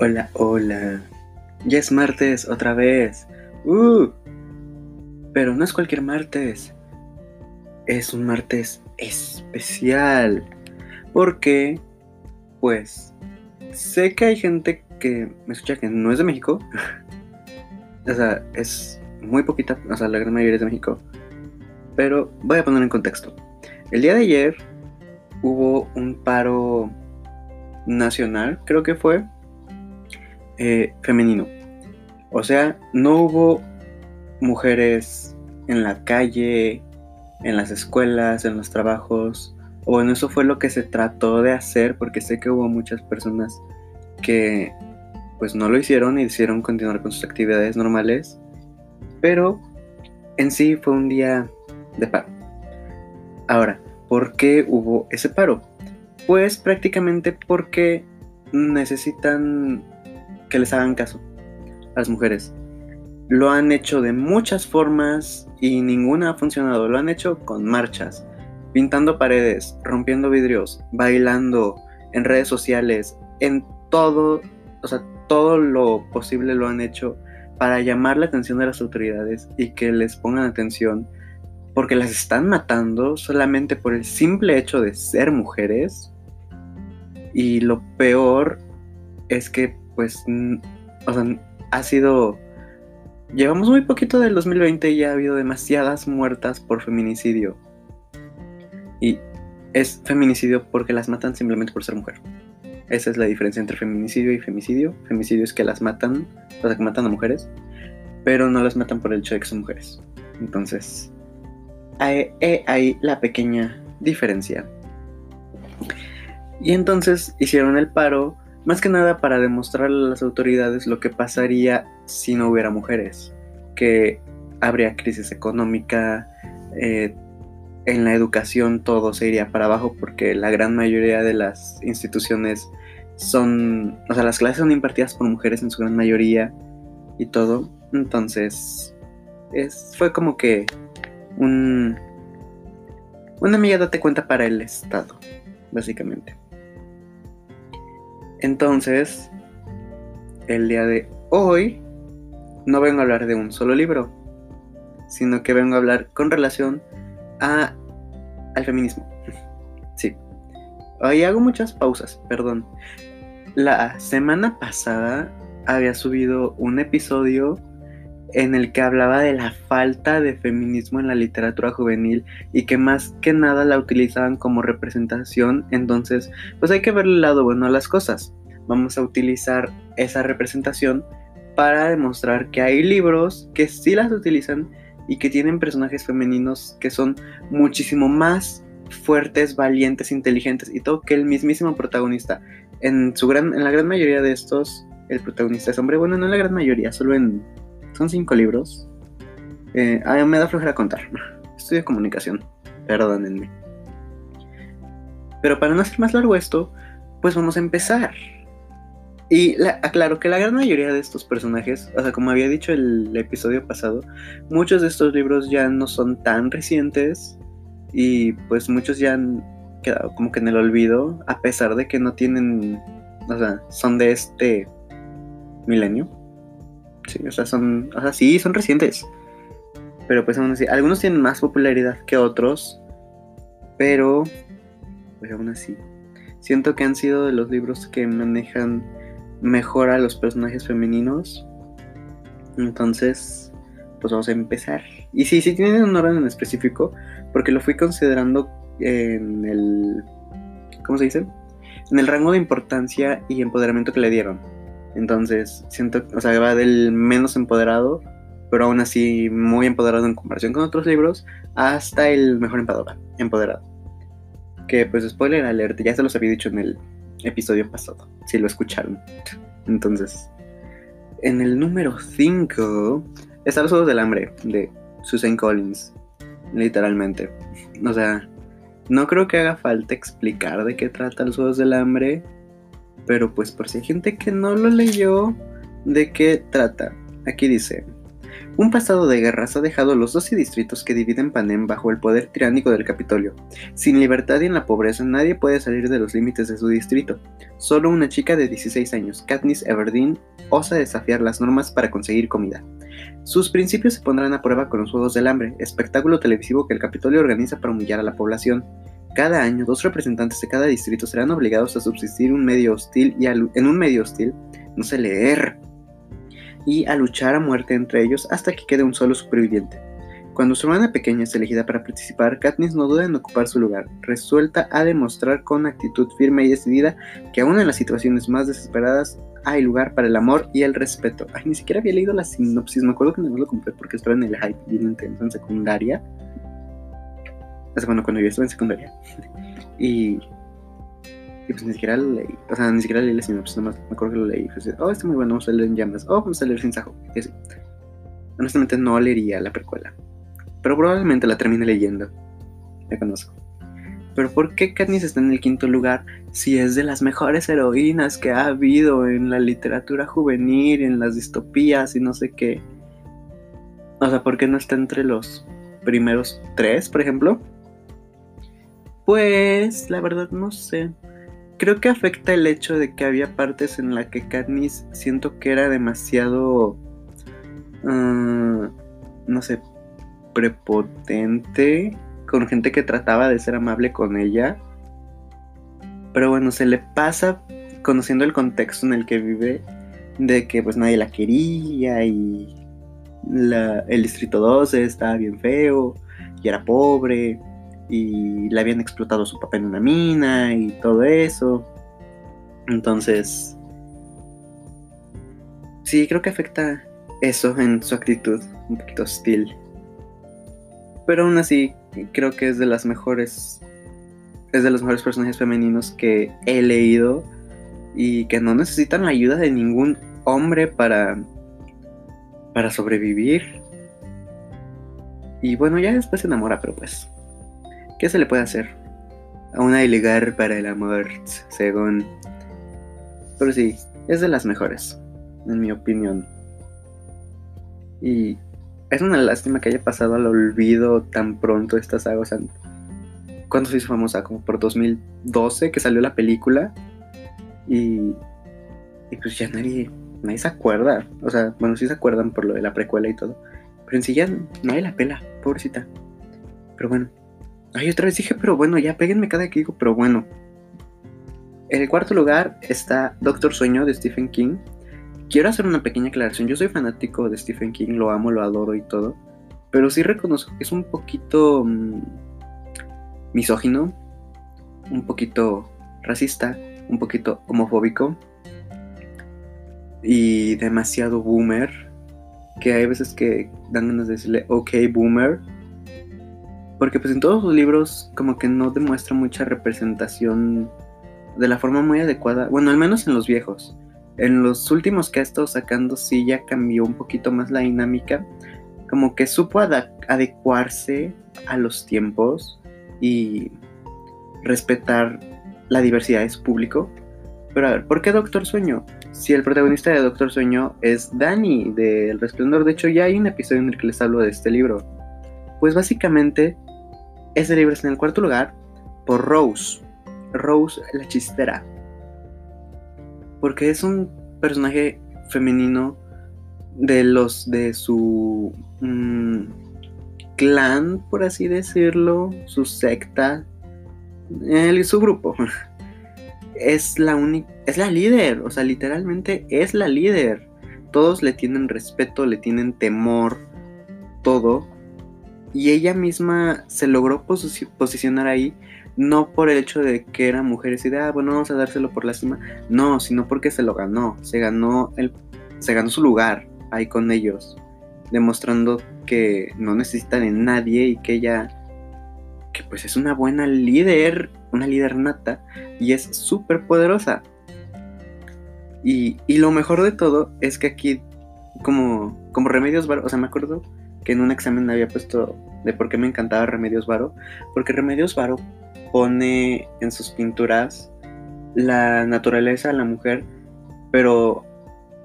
Hola, hola. Ya es martes otra vez. ¡Uh! Pero no es cualquier martes. Es un martes especial. Porque, pues, sé que hay gente que me escucha que no es de México. o sea, es muy poquita, o sea, la gran mayoría es de México. Pero voy a poner en contexto. El día de ayer hubo un paro nacional, creo que fue, eh, femenino. O sea, no hubo mujeres en la calle, en las escuelas, en los trabajos. O bueno, eso fue lo que se trató de hacer porque sé que hubo muchas personas que pues no lo hicieron y decidieron continuar con sus actividades normales. Pero en sí fue un día de paro. Ahora, ¿por qué hubo ese paro? Pues prácticamente porque necesitan que les hagan caso a las mujeres. Lo han hecho de muchas formas y ninguna ha funcionado. Lo han hecho con marchas, pintando paredes, rompiendo vidrios, bailando, en redes sociales, en todo, o sea, todo lo posible lo han hecho para llamar la atención de las autoridades y que les pongan atención porque las están matando solamente por el simple hecho de ser mujeres y lo peor es que, pues, o sea, ha sido... Llevamos muy poquito del 2020 y ya ha habido demasiadas muertas por feminicidio. Y es feminicidio porque las matan simplemente por ser mujer. Esa es la diferencia entre feminicidio y femicidio. Femicidio es que las matan, o sea, que matan a mujeres, pero no las matan por el hecho de que son mujeres. Entonces, hay, hay la pequeña diferencia. Y entonces hicieron el paro, más que nada para demostrar a las autoridades lo que pasaría si no hubiera mujeres, que habría crisis económica, eh, en la educación todo se iría para abajo porque la gran mayoría de las instituciones son, o sea, las clases son impartidas por mujeres en su gran mayoría y todo. Entonces, es, fue como que un, una amiga date cuenta para el Estado, básicamente. Entonces, el día de hoy no vengo a hablar de un solo libro, sino que vengo a hablar con relación a, al feminismo. Sí. Hoy hago muchas pausas, perdón. La semana pasada había subido un episodio en el que hablaba de la falta de feminismo en la literatura juvenil y que más que nada la utilizaban como representación, entonces pues hay que ver el lado bueno a las cosas. Vamos a utilizar esa representación para demostrar que hay libros que sí las utilizan y que tienen personajes femeninos que son muchísimo más fuertes, valientes, inteligentes y todo que el mismísimo protagonista. En, su gran, en la gran mayoría de estos, el protagonista es hombre. Bueno, no en la gran mayoría, solo en son cinco libros. Eh, me da flojera contar. Estudio comunicación. Perdónenme. Pero para no hacer más largo esto, pues vamos a empezar. Y aclaro que la gran mayoría de estos personajes, o sea, como había dicho el episodio pasado, muchos de estos libros ya no son tan recientes y pues muchos ya han quedado como que en el olvido, a pesar de que no tienen, o sea, son de este milenio. Sí, o sea, son, o sea, sí, son recientes. Pero pues aún así, algunos tienen más popularidad que otros, pero pues aún así. Siento que han sido de los libros que manejan mejor a los personajes femeninos. Entonces, pues vamos a empezar. Y sí, sí tienen un orden en específico, porque lo fui considerando en el... ¿Cómo se dice? En el rango de importancia y empoderamiento que le dieron. Entonces, siento, o sea, va del menos empoderado, pero aún así muy empoderado en comparación con otros libros, hasta el mejor empoderado. Que pues spoiler alert, ya se los había dicho en el episodio pasado, si lo escucharon. Entonces, en el número 5 está Los Ojos del Hambre de Susan Collins, literalmente. O sea, no creo que haga falta explicar de qué trata Los Ojos del Hambre pero pues por si hay gente que no lo leyó, ¿de qué trata? Aquí dice, Un pasado de guerras ha dejado los 12 distritos que dividen Panem bajo el poder tiránico del Capitolio. Sin libertad y en la pobreza nadie puede salir de los límites de su distrito. Solo una chica de 16 años, Katniss Everdeen, osa desafiar las normas para conseguir comida. Sus principios se pondrán a prueba con los Juegos del Hambre, espectáculo televisivo que el Capitolio organiza para humillar a la población. Cada año, dos representantes de cada distrito serán obligados a subsistir un medio hostil y en un medio hostil, no sé leer, y a luchar a muerte entre ellos hasta que quede un solo superviviente. Cuando su hermana pequeña es elegida para participar, Katniss no duda en ocupar su lugar, resuelta a demostrar con actitud firme y decidida que aún en las situaciones más desesperadas hay lugar para el amor y el respeto. Ay, ni siquiera había leído la sinopsis, me acuerdo que no lo compré porque estaba en el hype bien intenso en secundaria. O bueno, cuando yo estaba en secundaria. y y pues ni siquiera lo leí. O sea, ni siquiera leí la sinopsis, nomás me acuerdo que lo leí. Y oh, está muy bueno, vamos a leer en llamas. Oh, vamos a leer sin sajo. Y así. Honestamente no leería la precuela. Pero probablemente la termine leyendo. Me conozco. Pero ¿por qué Katniss está en el quinto lugar si es de las mejores heroínas que ha habido en la literatura juvenil, en las distopías y no sé qué? O sea, ¿por qué no está entre los primeros tres, por ejemplo? Pues, la verdad no sé creo que afecta el hecho de que había partes en las que Katniss siento que era demasiado, ah, no sé, prepotente con gente que trataba de ser amable con ella. Pero bueno, se le pasa conociendo el contexto en el que vive de que pues nadie la quería y el distrito 12 estaba bien feo y era pobre y le habían explotado su papá en una mina y todo eso. Entonces, sí, creo que afecta eso en su actitud, un poquito hostil. Pero aún así, creo que es de las mejores, es de los mejores personajes femeninos que he leído y que no necesitan la ayuda de ningún hombre para, para sobrevivir. Y bueno, ya después se enamora, pero pues ¿Qué se le puede hacer? Aún hay lugar para el amor, según... Pero sí, es de las mejores, en mi opinión. Y es una lástima que haya pasado al olvido tan pronto esta saga. O sea, ¿cuándo se hizo famosa? Como por 2012 que salió la película. Y, y pues ya nadie, nadie se acuerda. O sea, bueno, sí se acuerdan por lo de la precuela y todo. Pero en sí ya nadie la pela, pobrecita. Pero bueno, Ay, otra vez dije, pero bueno, ya péguenme cada que digo, pero bueno. En el cuarto lugar está Doctor Sueño de Stephen King. Quiero hacer una pequeña aclaración. Yo soy fanático de Stephen King, lo amo, lo adoro y todo. Pero sí reconozco que es un poquito mm, misógino, un poquito racista, un poquito homofóbico y demasiado boomer. Que hay veces que dan ganas de decirle, ok, boomer porque pues en todos sus libros como que no demuestra mucha representación de la forma muy adecuada. Bueno, al menos en los viejos. En los últimos que ha estado sacando sí ya cambió un poquito más la dinámica. Como que supo adecuarse a los tiempos y respetar la diversidad de su público. Pero a ver, ¿por qué Doctor Sueño? Si el protagonista de Doctor Sueño es Danny de El Resplandor, de hecho ya hay un episodio en el que les hablo de este libro. Pues básicamente este libro está en el cuarto lugar por Rose. Rose la chistera. Porque es un personaje femenino de los de su mm, clan, por así decirlo, su secta, y su grupo. Es la única, es la líder, o sea, literalmente es la líder. Todos le tienen respeto, le tienen temor, todo y ella misma se logró posicionar ahí, no por el hecho de que era mujer y de, ah, bueno, vamos a dárselo por lástima, no, sino porque se lo ganó, se ganó, el, se ganó su lugar ahí con ellos, demostrando que no necesita de nadie y que ella, que pues es una buena líder, una líder nata, y es súper poderosa. Y, y, lo mejor de todo es que aquí, como, como remedios, o sea, me acuerdo que en un examen había puesto de por qué me encantaba Remedios Varo, porque Remedios Varo pone en sus pinturas la naturaleza de la mujer, pero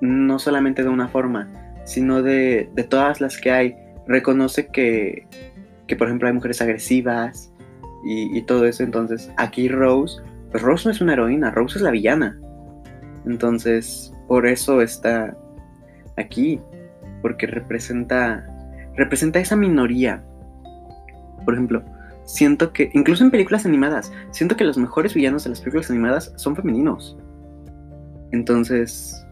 no solamente de una forma, sino de, de todas las que hay. Reconoce que, que, por ejemplo, hay mujeres agresivas y, y todo eso. Entonces, aquí Rose, pues Rose no es una heroína, Rose es la villana. Entonces, por eso está aquí, porque representa, representa esa minoría. Por ejemplo, siento que, incluso en películas animadas, siento que los mejores villanos de las películas animadas son femeninos. Entonces,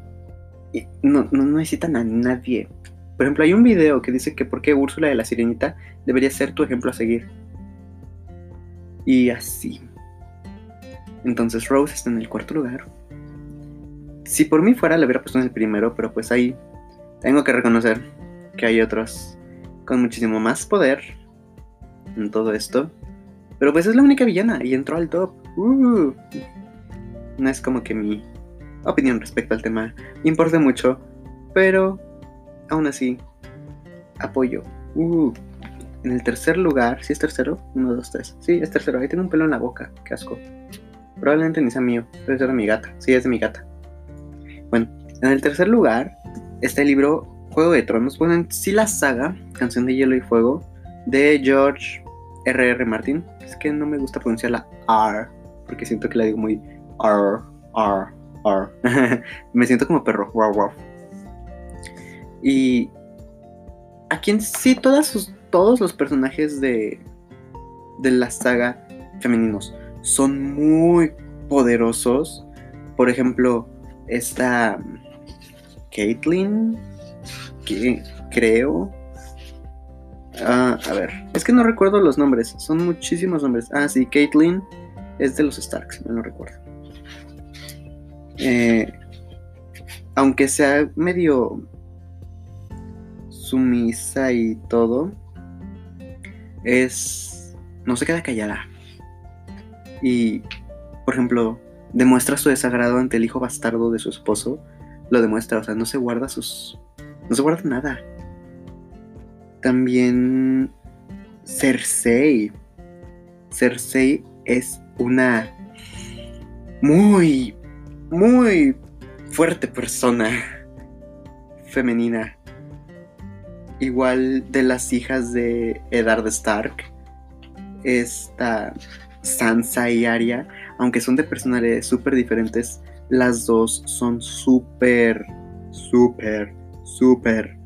no, necesitan a nadie. Por ejemplo, hay un video que dice que por qué Úrsula de la Sirenita debería ser tu ejemplo a seguir. Y así. Entonces Rose está en el cuarto lugar. Si por mí fuera, le hubiera puesto en el primero, pero pues ahí tengo que reconocer que hay otros con muchísimo más poder en todo esto. Pero pues es la única villana y entró al top. Uh. No es como que mi opinión respecto al tema importe mucho, pero aún así apoyo. Uh. En el tercer lugar, si es tercero, uno, dos, tres. Sí, es tercero. Ahí tiene un pelo en la boca, qué asco. Probablemente ni sea mío, debe ser de mi gata. Sí, es de mi gata. Bueno, en el tercer lugar está el libro Juego de Tronos. Bueno, en sí la saga, Canción de Hielo y Fuego, de George R.R. R. Martin. Es que no me gusta pronunciar la R, porque siento que la digo muy R, R, R. me siento como perro. Y aquí en sí todas todos los personajes de, de la saga femeninos son muy poderosos. Por ejemplo, esta Caitlyn, que creo. Ah, a ver, es que no recuerdo los nombres, son muchísimos nombres. Ah, sí, Caitlyn es de los Starks, no lo recuerdo. Eh, aunque sea medio sumisa y todo, es. no se queda callada. Y, por ejemplo, demuestra su desagrado ante el hijo bastardo de su esposo. Lo demuestra, o sea, no se guarda sus. No se guarda nada. También. Cersei. Cersei es una. Muy. Muy fuerte persona. Femenina. Igual de las hijas de Eddard Stark. Esta Sansa y Arya, aunque son de personalidades súper diferentes, las dos son súper, súper, súper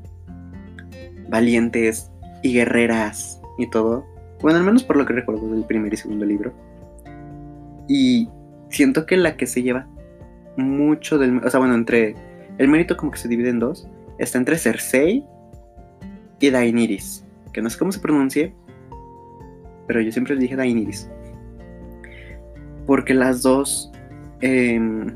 valientes y guerreras y todo. Bueno, al menos por lo que recuerdo del primer y segundo libro. Y siento que la que se lleva mucho del... O sea, bueno, entre... El mérito como que se divide en dos. Está entre Cersei y Daenerys. Que no sé cómo se pronuncie. Pero yo siempre dije Daenerys porque las dos em,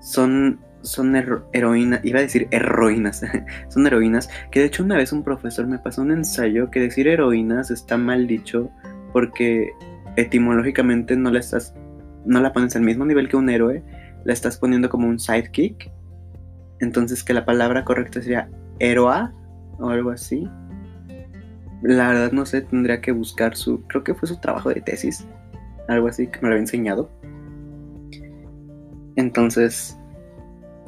son, son heroínas, iba a decir heroínas, son heroínas, que de hecho una vez un profesor me pasó un ensayo que decir heroínas está mal dicho porque etimológicamente no la estás, no la pones al mismo nivel que un héroe, la estás poniendo como un sidekick, entonces que la palabra correcta sería héroa o algo así. La verdad no sé, tendría que buscar su, creo que fue su trabajo de tesis, algo así que me lo había enseñado. Entonces,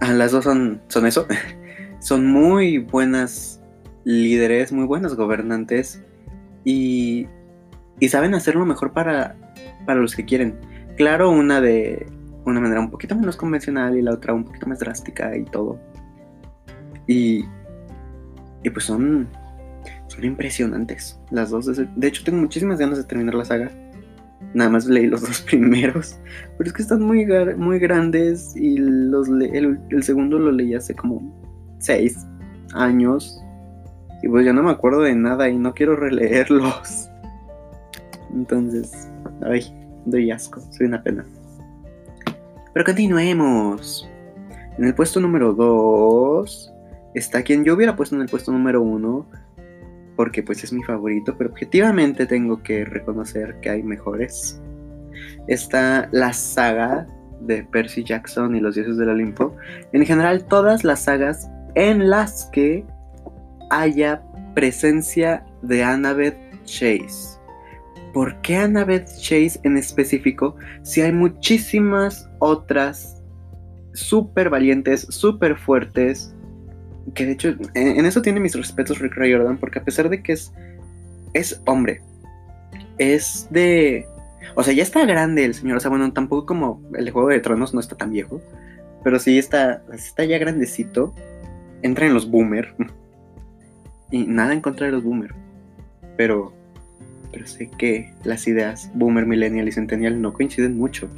las dos son, son eso. son muy buenas líderes, muy buenas gobernantes y, y saben hacerlo mejor para, para los que quieren. Claro, una de una manera un poquito menos convencional y la otra un poquito más drástica y todo. Y, y pues son, son impresionantes las dos. De hecho, tengo muchísimas ganas de terminar la saga. Nada más leí los dos primeros. Pero es que están muy, muy grandes y los el, segundo lo leí hace como seis años. Y pues ya no me acuerdo de nada y no quiero releerlos. Entonces, ay, doy asco, soy una pena. Pero continuemos. En el puesto número 2 está quien yo hubiera puesto en el puesto número 1, porque pues es mi favorito, pero objetivamente tengo que reconocer que hay mejores. Está la saga de Percy Jackson y los dioses del Olimpo. En general, todas las sagas en las que haya presencia de Annabeth Chase. ¿Por qué Annabeth Chase en específico? Si hay muchísimas otras súper valientes, súper fuertes, que de hecho, en, eso tiene mis respetos Rick Riordan, porque a pesar de que es, es hombre, es de... O sea, ya está grande el señor, o sea, bueno, tampoco como el Juego de Tronos no está tan viejo, pero sí está, está ya grandecito, entra en los boomer, y nada en contra de los boomer, pero, pero sé que las ideas boomer, millennial y centennial no coinciden mucho.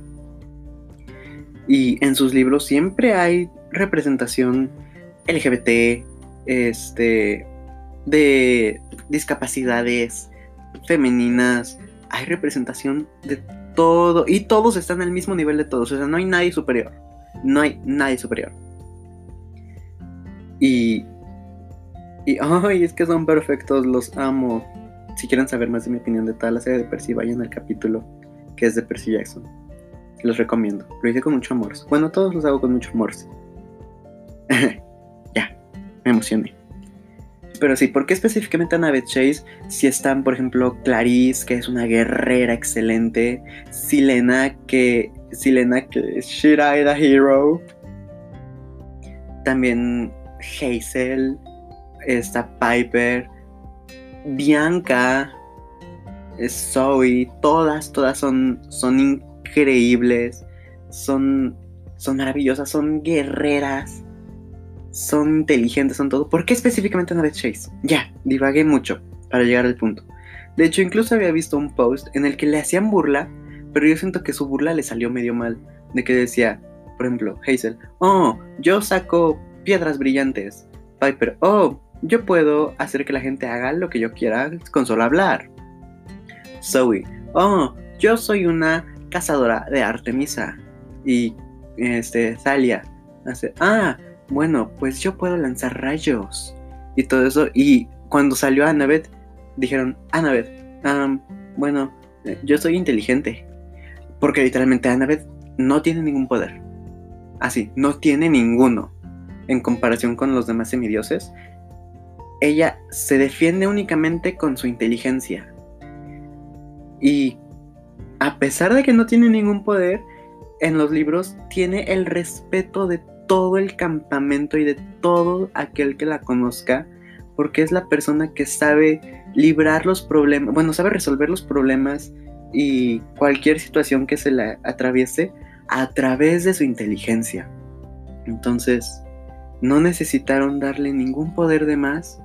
Y en sus libros siempre hay representación LGBT, este, de discapacidades femeninas, hay representación de todo y todos están al mismo nivel de todos, o sea, no hay nadie superior, no hay nadie superior. Y, y, ay, es que son perfectos, los amo. Si quieren saber más de mi opinión de toda la serie de Percy, vayan al capítulo que es de Percy Jackson. Los recomiendo. Lo hice con mucho amor. Bueno, todos los hago con mucho amor. me emocioné. Pero sí, ¿por qué específicamente Annabeth Chase? Si están, por ejemplo, Clarice, que es una guerrera excelente, Silena, que. Silena, que the Hero. También Hazel, está Piper, Bianca, Zoe, todas, todas son, son increíbles, son, son maravillosas, son guerreras son inteligentes, son todo. ¿Por qué específicamente Annabeth Chase? Ya, divagué mucho para llegar al punto. De hecho, incluso había visto un post en el que le hacían burla, pero yo siento que su burla le salió medio mal. De que decía, por ejemplo, Hazel, oh, yo saco piedras brillantes. Piper, oh, yo puedo hacer que la gente haga lo que yo quiera con solo hablar. Zoe, oh, yo soy una cazadora de Artemisa. Y este, Thalia, hace, ah, bueno, pues yo puedo lanzar rayos y todo eso. Y cuando salió Annabeth, dijeron, Annabeth, bueno, eh, yo soy inteligente. Porque literalmente Annabeth no tiene ningún poder. Así, no tiene ninguno. En comparación con los demás semidioses, ella se defiende únicamente con su inteligencia. Y a pesar de que no tiene ningún poder, en los libros tiene el respeto de todo el campamento y de todo aquel que la conozca, porque es la persona que sabe librar los problemas, bueno, sabe resolver los problemas y cualquier situación que se le atraviese a través de su inteligencia. Entonces, no necesitaron darle ningún poder de más,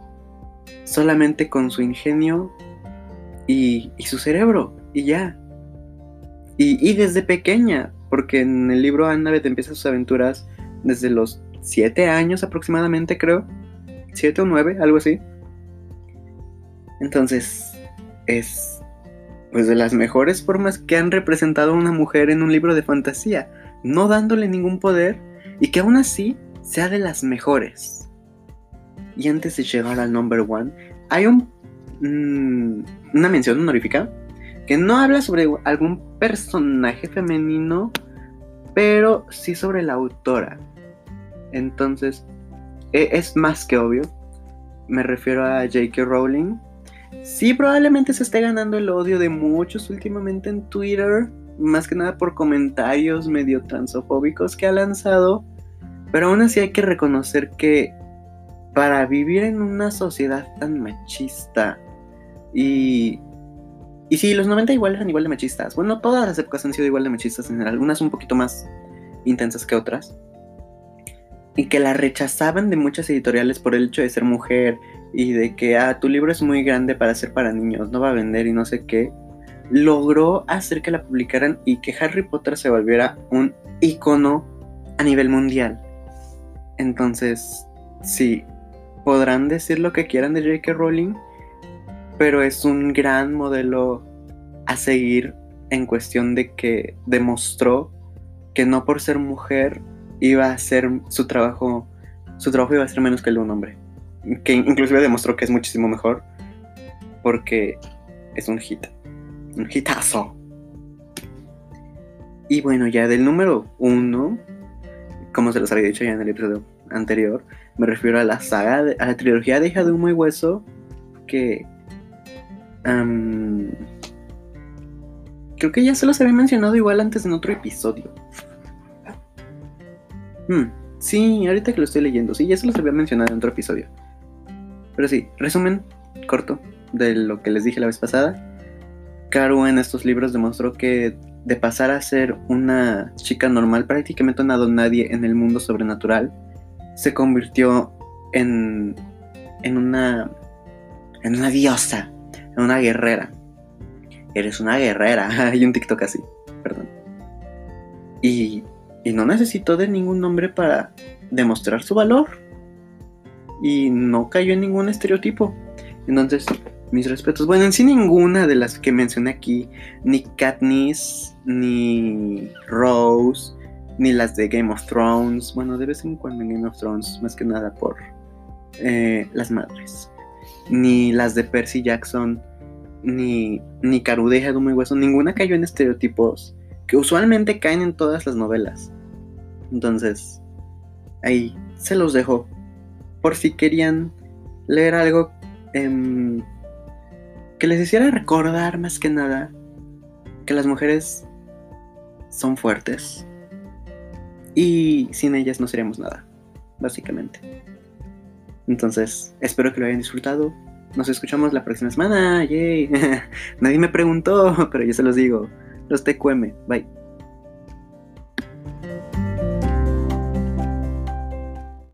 solamente con su ingenio y, su cerebro, y ya. Y, y, desde pequeña, porque en el libro Annabeth empieza sus aventuras desde los 7 años aproximadamente, creo. 7 o 9, algo así. Entonces, es pues de las mejores formas que han representado a una mujer en un libro de fantasía, no dándole ningún poder y que aún así sea de las mejores. Y antes de llegar al number one, hay un, mm, una mención honorífica que no habla sobre algún personaje femenino, pero sí sobre la autora. Entonces, e, es más que obvio. Me refiero a J.K. Rowling. Sí, probablemente se esté ganando el odio de muchos últimamente en Twitter. Más que nada por comentarios medio transofóbicos que ha lanzado. Pero aún así hay que reconocer que para vivir en una sociedad tan machista y... Y sí, los 90 igual eran igual de machistas. Bueno, todas las épocas han sido igual de machistas en general. Algunas un poquito más intensas que otras y que la rechazaban de muchas editoriales por el hecho de ser mujer y de que, ah, tu libro es muy grande para ser para niños, no va a vender y no sé qué, logró hacer que la publicaran y que Harry Potter se volviera un icono a nivel mundial. Entonces, sí, podrán decir lo que quieran de J.K. Rowling, pero es un gran modelo a seguir en cuestión de que demostró que no por ser mujer iba a ser su trabajo, su trabajo iba a ser menos que el de un hombre. Que inclusive demostró que es muchísimo mejor porque es un hit, un hitazo. Y bueno, ya del número uno, como se los había dicho ya en el episodio anterior, me refiero a la saga, a la trilogía de Hija de Humo y Hueso, que creo que ya se los había mencionado igual antes en otro episodio. Hmm, Sí, ahorita que lo estoy leyendo, sí, ya se los había mencionado en otro episodio. Pero sí, resumen corto de lo que les dije la vez pasada. Karu en estos libros demostró que de pasar a ser una chica normal, prácticamente una nadie en el mundo sobrenatural, se convirtió en, en una en una diosa, en una guerrera. Eres una guerrera. Hay un TikTok así, perdón. Y, y no necesitó de ningún nombre para demostrar su valor. Y no cayó en ningún estereotipo. Entonces, mis respetos. Bueno, en sí ninguna de las que mencioné aquí, ni Katniss, ni Rose, ni las de Game of Thrones. Bueno, de vez en cuando en Game of Thrones, más que nada por eh, las madres. Ni las de Percy Jackson, ni, ni Carudeja, Dumo Hueso. Ninguna cayó en estereotipos que usualmente caen en todas las novelas. Entonces, ahí se los dejo. Por si querían leer algo em, que les hiciera recordar más que nada que las mujeres son fuertes. Y sin ellas no seríamos nada, básicamente. Entonces, espero que lo hayan disfrutado. Nos escuchamos la próxima semana. Yay. Nadie me preguntó, pero yo se los digo. Los TQM. Bye.